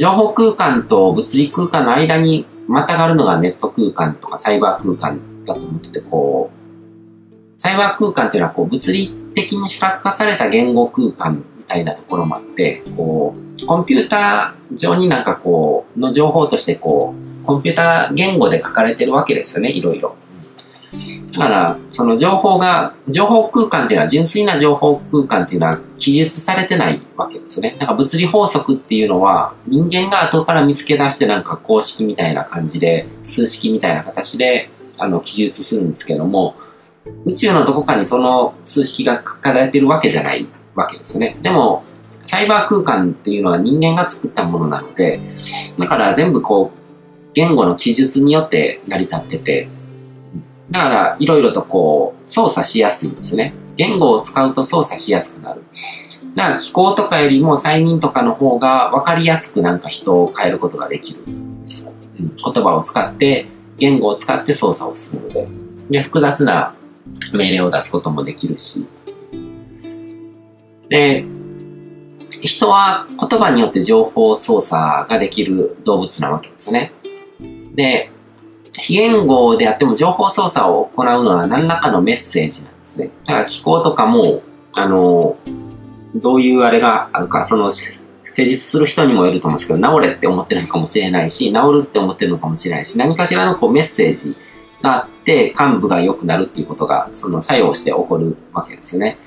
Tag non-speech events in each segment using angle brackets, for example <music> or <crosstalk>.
情報空間と物理空間の間にまたがるのがネット空間とかサイバー空間だと思ってて、こう、サイバー空間っていうのはこう物理的に視覚化された言語空間みたいなところもあって、こう、コンピューター上になんかこう、の情報としてこう、コンピューター言語で書かれてるわけですよね、いろいろ。だから、その情報が、情報空間っていうのは、純粋な情報空間っていうのは記述されてないわけですよね。なんか物理法則っていうのは、人間が後から見つけ出してなんか公式みたいな感じで、数式みたいな形で、あの、記述するんですけども、宇宙のどこかにその数式が書かれてるわけじゃないわけですよね。でも、サイバー空間っていうのは人間が作ったものなので、だから全部こう、言語の記述によって成り立ってて、だから、いろいろとこう、操作しやすいんですね。言語を使うと操作しやすくなる。だから、気候とかよりも催眠とかの方が分かりやすくなんか人を変えることができるんです。うん、言葉を使って、言語を使って操作をするので。で、複雑な命令を出すこともできるし。で、人は言葉によって情報操作ができる動物なわけですね。で、非言語であっても情報操作を行うのは何らかのメッセージなんですね。だから気候とかも、あの、どういうあれがあるか、その、成実する人にもよると思うんですけど、治れって思ってるのかもしれないし、治るって思ってるのかもしれないし、何かしらのこうメッセージがあって、幹部が良くなるっていうことが、その作用して起こるわけですよね。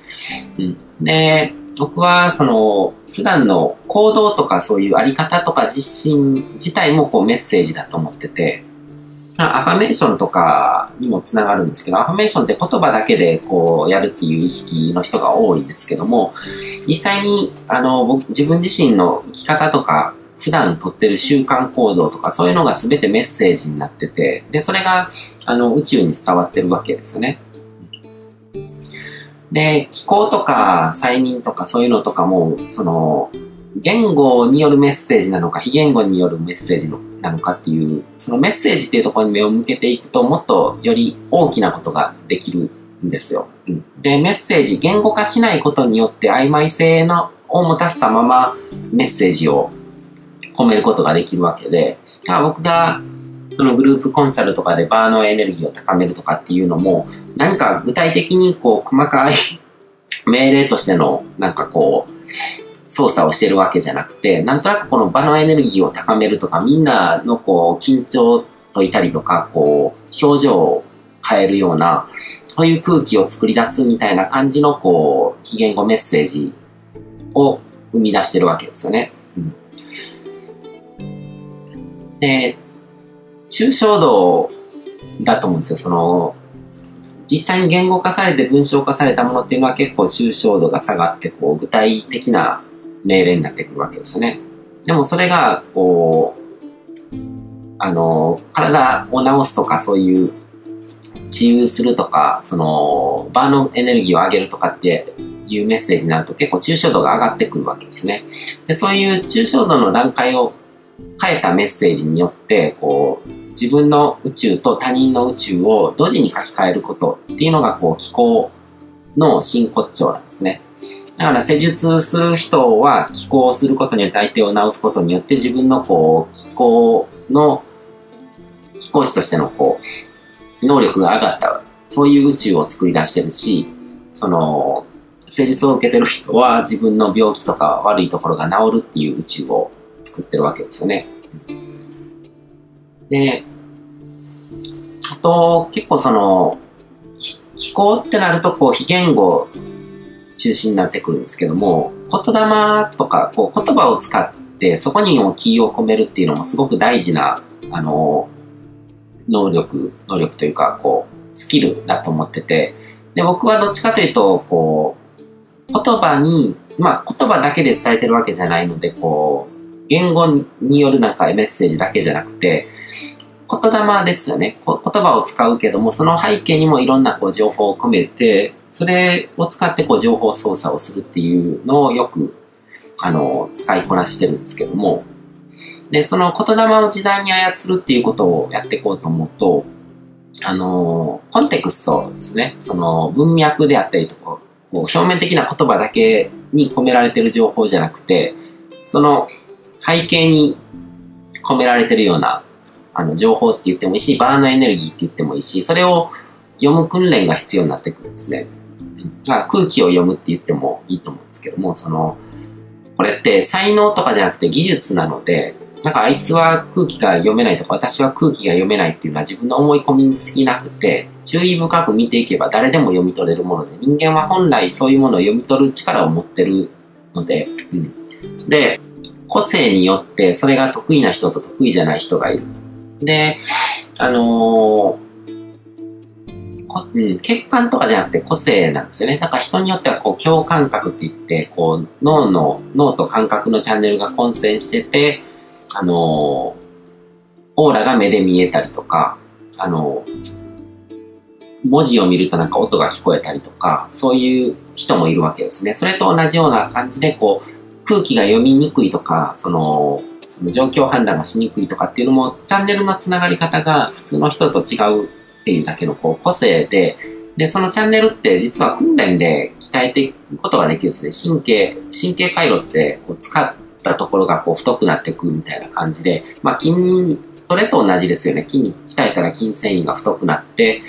うん。で、僕は、その、普段の行動とかそういうあり方とか実信自体もこうメッセージだと思ってて、アファメーションとかにもつながるんですけど、アファメーションって言葉だけでこうやるっていう意識の人が多いんですけども、実際にあの僕自分自身の生き方とか、普段とってる習慣行動とか、そういうのが全てメッセージになってて、で、それがあの宇宙に伝わってるわけですよね。で、気候とか催眠とかそういうのとかも、その、言語によるメッセージなのか、非言語によるメッセージのなのかっていう、そのメッセージっていうところに目を向けていくと、もっとより大きなことができるんですよ。うん、で、メッセージ、言語化しないことによって曖昧性のを持たせたままメッセージを込めることができるわけで、だから僕がそのグループコンサルとかでバーのエネルギーを高めるとかっていうのも、何か具体的にこう細かい <laughs> 命令としてのなんかこう、操作をしてるわけじゃなくて、なんとなくこの場のエネルギーを高めるとか、みんなのこう、緊張といたりとか、こう、表情を変えるような、そういう空気を作り出すみたいな感じの、こう、非言語メッセージを生み出してるわけですよね。うん、で、抽象度だと思うんですよ。その、実際に言語化されて文章化されたものっていうのは結構抽象度が下がって、こう、具体的な命令になってくるわけですよね。でもそれが、こう、あの、体を治すとかそういう治癒するとか、その、場のエネルギーを上げるとかっていうメッセージになると結構抽象度が上がってくるわけですね。で、そういう抽象度の段階を変えたメッセージによって、こう、自分の宇宙と他人の宇宙を同時に書き換えることっていうのが、こう、気候の真骨頂なんですね。だから施術する人は気候をすることによって相手を治すことによって自分のこう気候の気候師としてのこう能力が上がったそういう宇宙を作り出してるしその施術を受けてる人は自分の病気とか悪いところが治るっていう宇宙を作ってるわけですよね。で、あと結構その気候ってなるとこう非言語中心になってくるんですけども、言霊とか、こう言葉を使ってそこにも気を込めるっていうのもすごく大事な、あの、能力、能力というか、こう、スキルだと思ってて、で、僕はどっちかというと、こう、言葉に、まあ言葉だけで伝えてるわけじゃないので、こう、言語によるなんかメッセージだけじゃなくて、言霊ですよね。言葉を使うけども、その背景にもいろんなこう情報を込めて、それを使ってこう情報操作をするっていうのをよく、あの、使いこなしてるんですけども、で、その言霊を時代に操るっていうことをやっていこうと思うと、あの、コンテクストですね。その文脈であったりとか、こう表面的な言葉だけに込められてる情報じゃなくて、その背景に込められてるような、あの、情報って言ってもいいし、バーのエネルギーって言ってもいいし、それを読む訓練が必要になってくるんですね。まあ、空気を読むって言ってもいいと思うんですけども、その、これって才能とかじゃなくて技術なので、なんかあいつは空気が読めないとか、私は空気が読めないっていうのは自分の思い込みに過ぎなくて、注意深く見ていけば誰でも読み取れるもので、人間は本来そういうものを読み取る力を持ってるので、うん。で、個性によってそれが得意な人と得意じゃない人がいる。で、あのーうん、血管とかじゃなくて個性なんですよね。だから人によってはこう共感覚って言って、こう脳の、脳と感覚のチャンネルが混戦してて、あのオーラが目で見えたりとか、あの文字を見るとなんか音が聞こえたりとか、そういう人もいるわけですね。それと同じような感じで、こう、空気が読みにくいとか、その、その状況判断がしにくいとかっていうのも、チャンネルのつながり方が普通の人と違うっていうだけのこう個性で、で、そのチャンネルって実は訓練で鍛えていくことができるんですね。神経、神経回路ってこう使ったところがこう太くなっていくみたいな感じで、まあ筋、それと同じですよね。筋鍛えたら筋繊維が太くなって、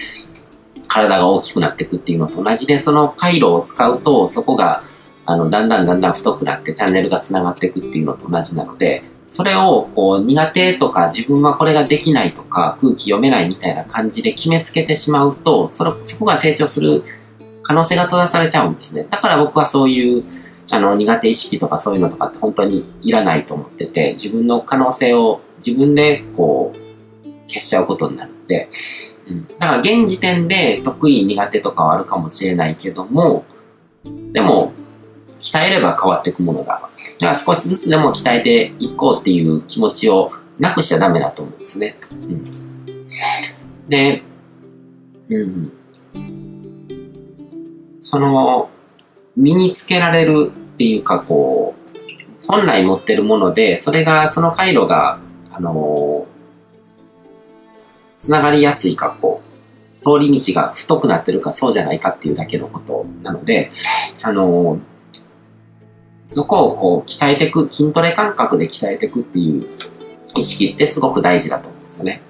体が大きくなっていくっていうのと同じで、その回路を使うと、そこが、あの、だんだんだんだん太くなってチャンネルが繋がっていくっていうのと同じなので、それをこう苦手とか自分はこれができないとか空気読めないみたいな感じで決めつけてしまうと、それそこが成長する可能性が閉ざされちゃうんですね。だから僕はそういうあの苦手意識とかそういうのとかって本当にいらないと思ってて、自分の可能性を自分でこう消しちゃうことになるんで、うん、だから現時点で得意苦手とかはあるかもしれないけども、でも鍛えれば変わっていくものだだから少しずつでも鍛えていこうっていう気持ちをなくしちゃダメだと思うんですね。うん、で、うん。その、身につけられるっていうか、こう、本来持ってるもので、それが、その回路が、あのつながりやすいか、こう、通り道が太くなってるかそうじゃないかっていうだけのことなので、あのそこをこう鍛えていく、筋トレ感覚で鍛えていくっていう意識ってすごく大事だと思うんですよね。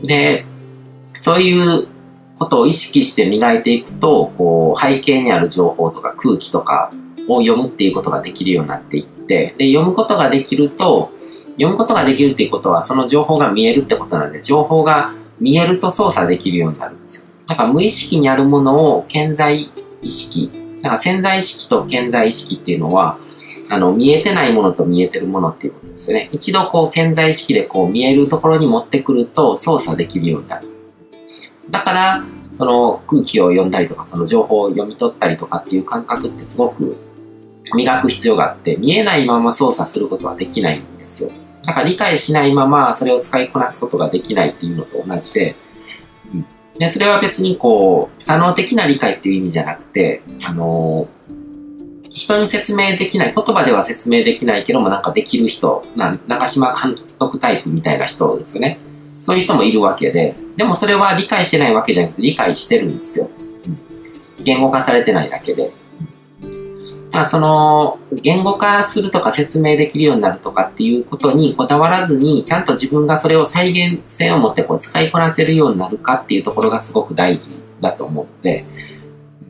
うん、で、そういうことを意識して磨いていくと、こう背景にある情報とか空気とかを読むっていうことができるようになっていって、で、読むことができると、読むことができるっていうことは、その情報が見えるってことなんで、情報が見えると操作できるようになるんですよ。だから無意識にあるものを健在意識だか潜在意識と潜在意識っていうのは、あの、見えてないものと見えてるものっていうことですよね。一度こう、潜在意識でこう、見えるところに持ってくると操作できるようになる。だから、その空気を読んだりとか、その情報を読み取ったりとかっていう感覚ってすごく磨く必要があって、見えないまま操作することはできないんですよ。だから理解しないままそれを使いこなすことができないっていうのと同じで、で、それは別にこう、左脳的な理解っていう意味じゃなくて、あのー、人に説明できない、言葉では説明できないけどもなんかできる人、な中島監督タイプみたいな人ですよね。そういう人もいるわけで、でもそれは理解してないわけじゃなくて理解してるんですよ。うん、言語化されてないだけで。まあ、その、言語化するとか説明できるようになるとかっていうことにこだわらずに、ちゃんと自分がそれを再現性を持ってこう使いこなせるようになるかっていうところがすごく大事だと思って、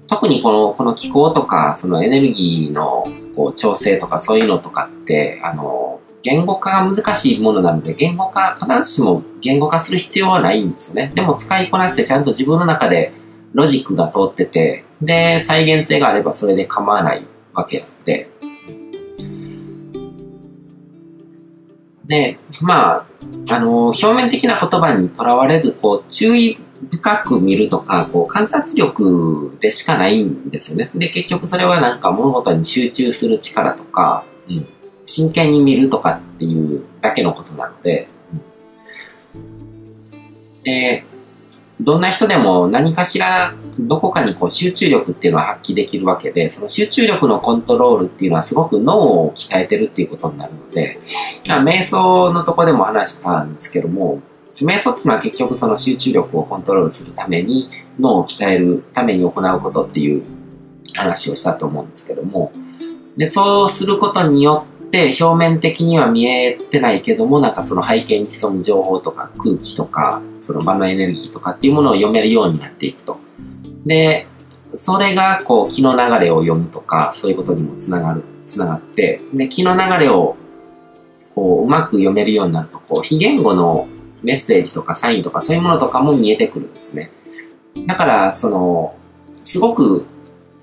特にこの、この気候とか、そのエネルギーのこう調整とかそういうのとかって、あの、言語化が難しいものなので、言語化、必ずしも言語化する必要はないんですよね。でも使いこなしてちゃんと自分の中でロジックが通ってて、で、再現性があればそれで構わないわけで。で、まあ、あの、表面的な言葉にとらわれず、こう、注意深く見るとか、こう、観察力でしかないんですよね。で、結局それはなんか物事に集中する力とか、うん、真剣に見るとかっていうだけのことなので、うん、で、どんな人でも何かしらどこかにこう集中力っていうのは発揮できるわけで、その集中力のコントロールっていうのはすごく脳を鍛えてるっていうことになるので、瞑想のとこでも話したんですけども、瞑想っていうのは結局その集中力をコントロールするために脳を鍛えるために行うことっていう話をしたと思うんですけども、で、そうすることによっって表面的には見えてないけども、なんかその背景に潜む情報とか空気とか、その場のエネルギーとかっていうものを読めるようになっていくと。で、それがこう気の流れを読むとか、そういうことにもつながる、つながって、で、気の流れをこううまく読めるようになると、こう非言語のメッセージとかサインとかそういうものとかも見えてくるんですね。だから、その、すごく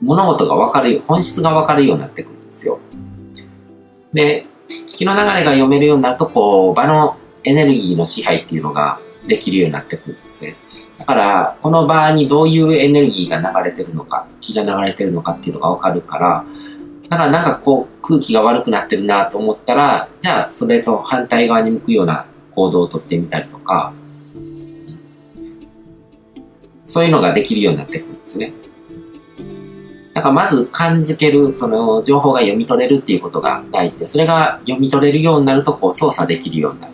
物事がわかる、本質がわかるようになってくるんですよ。で、気の流れが読めるようになると、こう、場のエネルギーの支配っていうのができるようになってくるんですね。だから、この場にどういうエネルギーが流れてるのか、気が流れてるのかっていうのがわかるから、だからなんかこう空気が悪くなってるなと思ったら、じゃあそれと反対側に向くような行動をとってみたりとか、そういうのができるようになってくるんですね。だからまず感じける、その情報が読み取れるっていうことが大事で、それが読み取れるようになるとこう操作できるようになる。